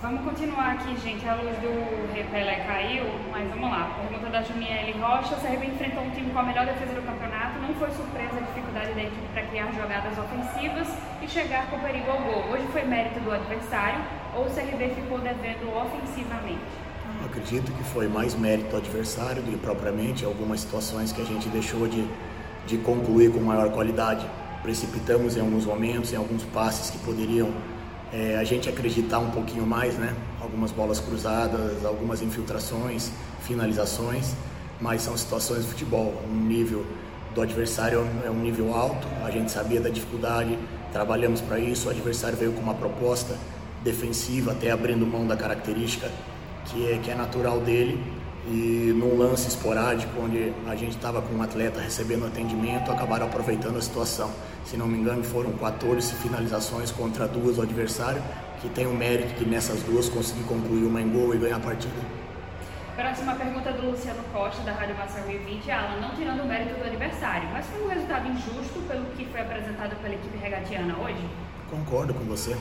Vamos continuar aqui, gente. A luz do Repelé caiu, mas vamos lá. Pergunta da Juniele Rocha. O CRB enfrentou um time com a melhor defesa do campeonato. Não foi surpresa a dificuldade da equipe para criar jogadas ofensivas e chegar com perigo ao gol. Hoje foi mérito do adversário ou o CRB ficou devendo ofensivamente? Eu acredito que foi mais mérito do adversário do que propriamente algumas situações que a gente deixou de, de concluir com maior qualidade. Precipitamos em alguns momentos, em alguns passes que poderiam é, a gente acreditar um pouquinho mais, né? Algumas bolas cruzadas, algumas infiltrações, finalizações, mas são situações de futebol. Um nível do adversário é um nível alto, a gente sabia da dificuldade, trabalhamos para isso. O adversário veio com uma proposta defensiva, até abrindo mão da característica que é, que é natural dele. E num lance esporádico, onde a gente estava com um atleta recebendo atendimento, acabaram aproveitando a situação. Se não me engano, foram 14 finalizações contra duas do adversário, que tem o mérito de nessas duas conseguir concluir uma em gol e ganhar a partida. Próxima pergunta do Luciano Costa, da Rádio Massa 20. Alan, não tirando o mérito do adversário, mas foi um resultado injusto pelo que foi apresentado pela equipe regatiana hoje? Concordo com você.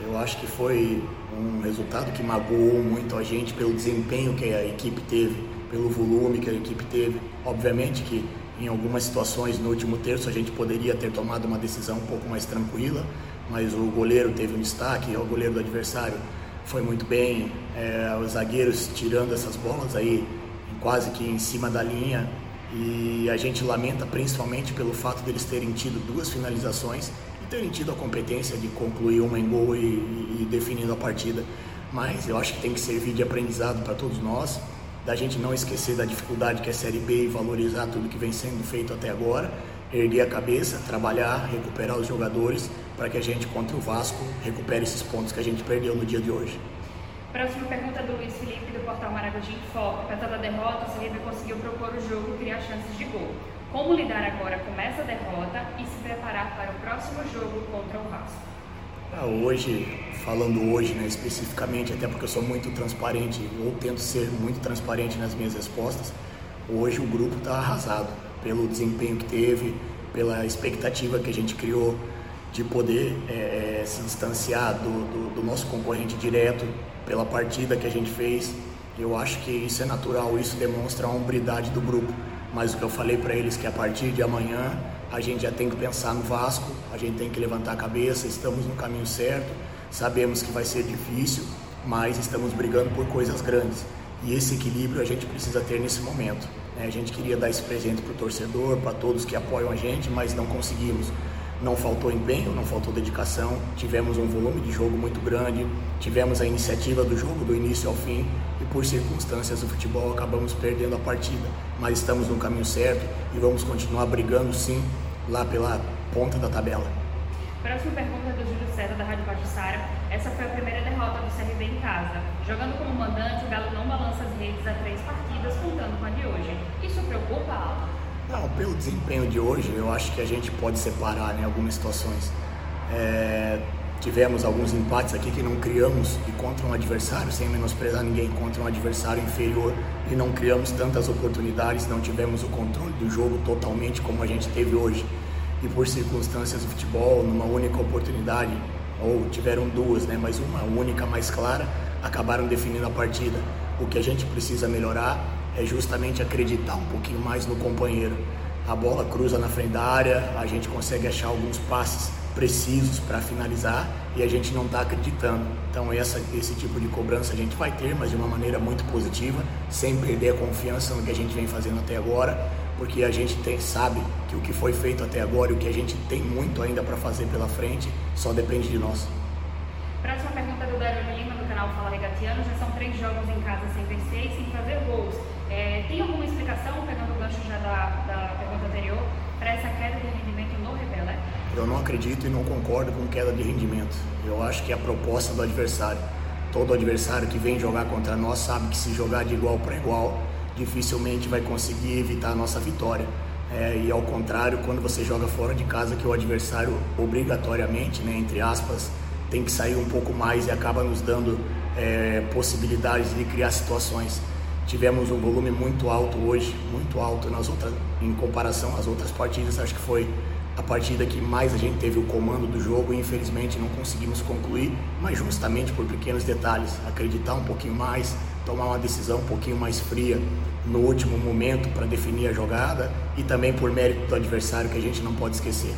Eu acho que foi um resultado que magoou muito a gente pelo desempenho que a equipe teve, pelo volume que a equipe teve. Obviamente que em algumas situações no último terço a gente poderia ter tomado uma decisão um pouco mais tranquila, mas o goleiro teve um destaque, o goleiro do adversário foi muito bem, é, os zagueiros tirando essas bolas aí quase que em cima da linha e a gente lamenta principalmente pelo fato deles terem tido duas finalizações terem tido a competência de concluir uma em gol e, e, definindo a partida. Mas eu acho que tem que servir de aprendizado para todos nós, da gente não esquecer da dificuldade que é a Série B e valorizar tudo que vem sendo feito até agora, erguer a cabeça, trabalhar, recuperar os jogadores para que a gente, contra o Vasco, recupere esses pontos que a gente perdeu no dia de hoje. Próxima pergunta do Luiz Felipe, do portal Maragogi Foco. Apesar da derrota, o Cerrito conseguiu propor o jogo e criar chances de gol. Como lidar agora com essa derrota e se preparar para o próximo jogo contra o Vasco? Ah, hoje, falando hoje né, especificamente, até porque eu sou muito transparente, ou tento ser muito transparente nas minhas respostas, hoje o grupo está arrasado pelo desempenho que teve, pela expectativa que a gente criou de poder é, se distanciar do, do, do nosso concorrente direto pela partida que a gente fez. Eu acho que isso é natural, isso demonstra a hombridade do grupo mas o que eu falei para eles que a partir de amanhã a gente já tem que pensar no Vasco, a gente tem que levantar a cabeça, estamos no caminho certo, sabemos que vai ser difícil, mas estamos brigando por coisas grandes. E esse equilíbrio a gente precisa ter nesse momento. Né? A gente queria dar esse presente para o torcedor, para todos que apoiam a gente, mas não conseguimos. Não faltou empenho, não faltou dedicação, tivemos um volume de jogo muito grande, tivemos a iniciativa do jogo do início ao fim, e por circunstâncias do futebol acabamos perdendo a partida. Mas estamos no caminho certo e vamos continuar brigando sim lá pela ponta da tabela. Próxima pergunta do Júlio César, da Rádio Pajussara. Essa foi a primeira derrota do CRB em casa. Jogando como mandante, o Galo não balança as redes há três partidas, contando com a de hoje. Isso preocupa, Alan? Não, pelo desempenho de hoje, eu acho que a gente pode separar né, algumas situações. É, Tivemos alguns empates aqui que não criamos e contra um adversário, sem menosprezar ninguém, contra um adversário inferior e não criamos tantas oportunidades, não tivemos o controle do jogo totalmente como a gente teve hoje. E por circunstâncias do futebol, numa única oportunidade, ou tiveram duas, né, mas uma única mais clara, acabaram definindo a partida. O que a gente precisa melhorar é justamente acreditar um pouquinho mais no companheiro. A bola cruza na frente da área, a gente consegue achar alguns passes precisos para finalizar e a gente não está acreditando. Então essa, esse tipo de cobrança a gente vai ter, mas de uma maneira muito positiva, sem perder a confiança no que a gente vem fazendo até agora, porque a gente tem, sabe que o que foi feito até agora e o que a gente tem muito ainda para fazer pela frente só depende de nós. Próxima pergunta do Dario Lima, do canal Fala Regatiano. Já são três jogos em casa sem vencer e sem fazer gols. É, tem alguma explicação, pegando o gancho já da, da pergunta anterior, para essa queda de rendimento no Rebelé? Eu não acredito e não concordo com queda de rendimento. Eu acho que é a proposta do adversário. Todo adversário que vem jogar contra nós sabe que se jogar de igual para igual, dificilmente vai conseguir evitar a nossa vitória. É, e ao contrário, quando você joga fora de casa, que o adversário obrigatoriamente, né, entre aspas, tem que sair um pouco mais e acaba nos dando é, possibilidades de criar situações. Tivemos um volume muito alto hoje, muito alto nas outras, em comparação às outras partidas. Acho que foi a partida que mais a gente teve o comando do jogo e infelizmente não conseguimos concluir, mas justamente por pequenos detalhes, acreditar um pouquinho mais, tomar uma decisão um pouquinho mais fria no último momento para definir a jogada e também por mérito do adversário que a gente não pode esquecer.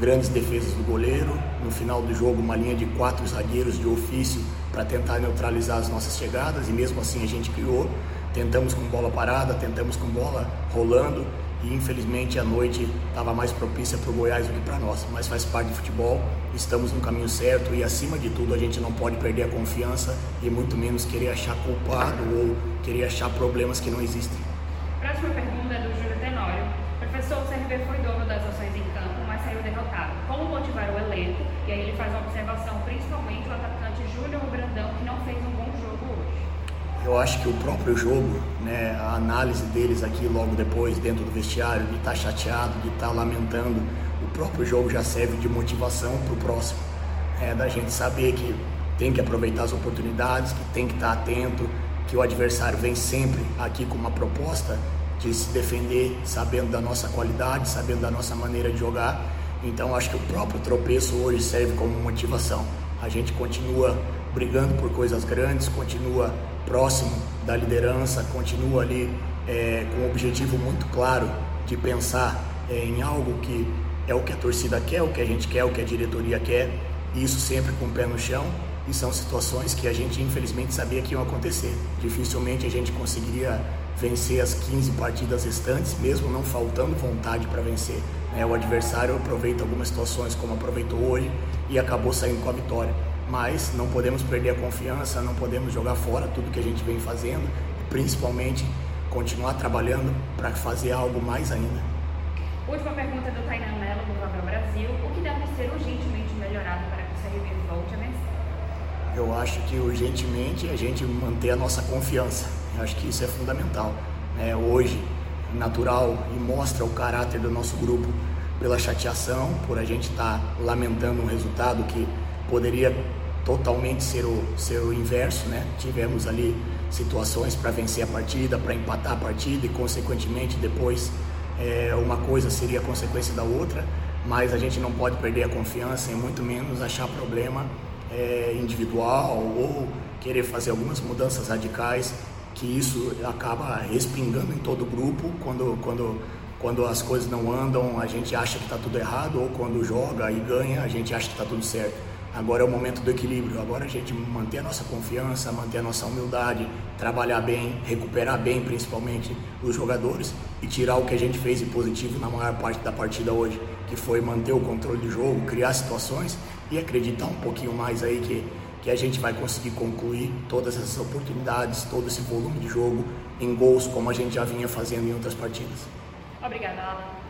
Grandes defesas do goleiro, no final do jogo uma linha de quatro zagueiros de ofício para tentar neutralizar as nossas chegadas e mesmo assim a gente criou. Tentamos com bola parada, tentamos com bola rolando e infelizmente a noite estava mais propícia para o Goiás do que para nós, mas faz parte do futebol, estamos no caminho certo e acima de tudo a gente não pode perder a confiança e muito menos querer achar culpado ou querer achar problemas que não existem. Próxima pergunta é do Júlio Tenório. Professor, o CRB foi dono das ações em campo, mas saiu derrotado. Como motivar o elenco? E aí ele faz uma observação, principalmente o atacante Júnior Brandão, que não fez um bom jogo hoje. Eu acho que o próprio jogo, né, a análise deles aqui logo depois, dentro do vestiário, de estar tá chateado, de estar tá lamentando, o próprio jogo já serve de motivação para o próximo. É, da gente saber que tem que aproveitar as oportunidades, que tem que estar tá atento, que o adversário vem sempre aqui com uma proposta de se defender, sabendo da nossa qualidade, sabendo da nossa maneira de jogar. Então acho que o próprio tropeço hoje serve como motivação. A gente continua brigando por coisas grandes, continua próximo da liderança, continua ali é, com um objetivo muito claro de pensar é, em algo que é o que a torcida quer, o que a gente quer, o que a diretoria quer, isso sempre com o pé no chão. E são situações que a gente infelizmente sabia que iam acontecer. Dificilmente a gente conseguiria vencer as 15 partidas restantes, mesmo não faltando vontade para vencer. Né? O adversário aproveita algumas situações como aproveitou hoje e acabou saindo com a vitória mas não podemos perder a confiança, não podemos jogar fora tudo que a gente vem fazendo e principalmente continuar trabalhando para fazer algo mais ainda. Última pergunta do Tainan Mello, do Papel Brasil. O que deve ser urgentemente melhorado para que o CRB volte a vencer? Eu acho que urgentemente a gente manter a nossa confiança. Eu acho que isso é fundamental. É, hoje, natural e mostra o caráter do nosso grupo pela chateação, por a gente estar tá lamentando um resultado que poderia totalmente ser o, ser o inverso, né? Tivemos ali situações para vencer a partida, para empatar a partida e, consequentemente, depois é, uma coisa seria consequência da outra, mas a gente não pode perder a confiança e muito menos achar problema é, individual ou querer fazer algumas mudanças radicais, que isso acaba respingando em todo o grupo quando, quando, quando as coisas não andam, a gente acha que está tudo errado, ou quando joga e ganha, a gente acha que está tudo certo. Agora é o momento do equilíbrio. Agora a gente manter a nossa confiança, manter a nossa humildade, trabalhar bem, recuperar bem, principalmente os jogadores e tirar o que a gente fez de positivo na maior parte da partida hoje, que foi manter o controle do jogo, criar situações e acreditar um pouquinho mais aí que, que a gente vai conseguir concluir todas essas oportunidades, todo esse volume de jogo em gols, como a gente já vinha fazendo em outras partidas. Obrigada, Alan.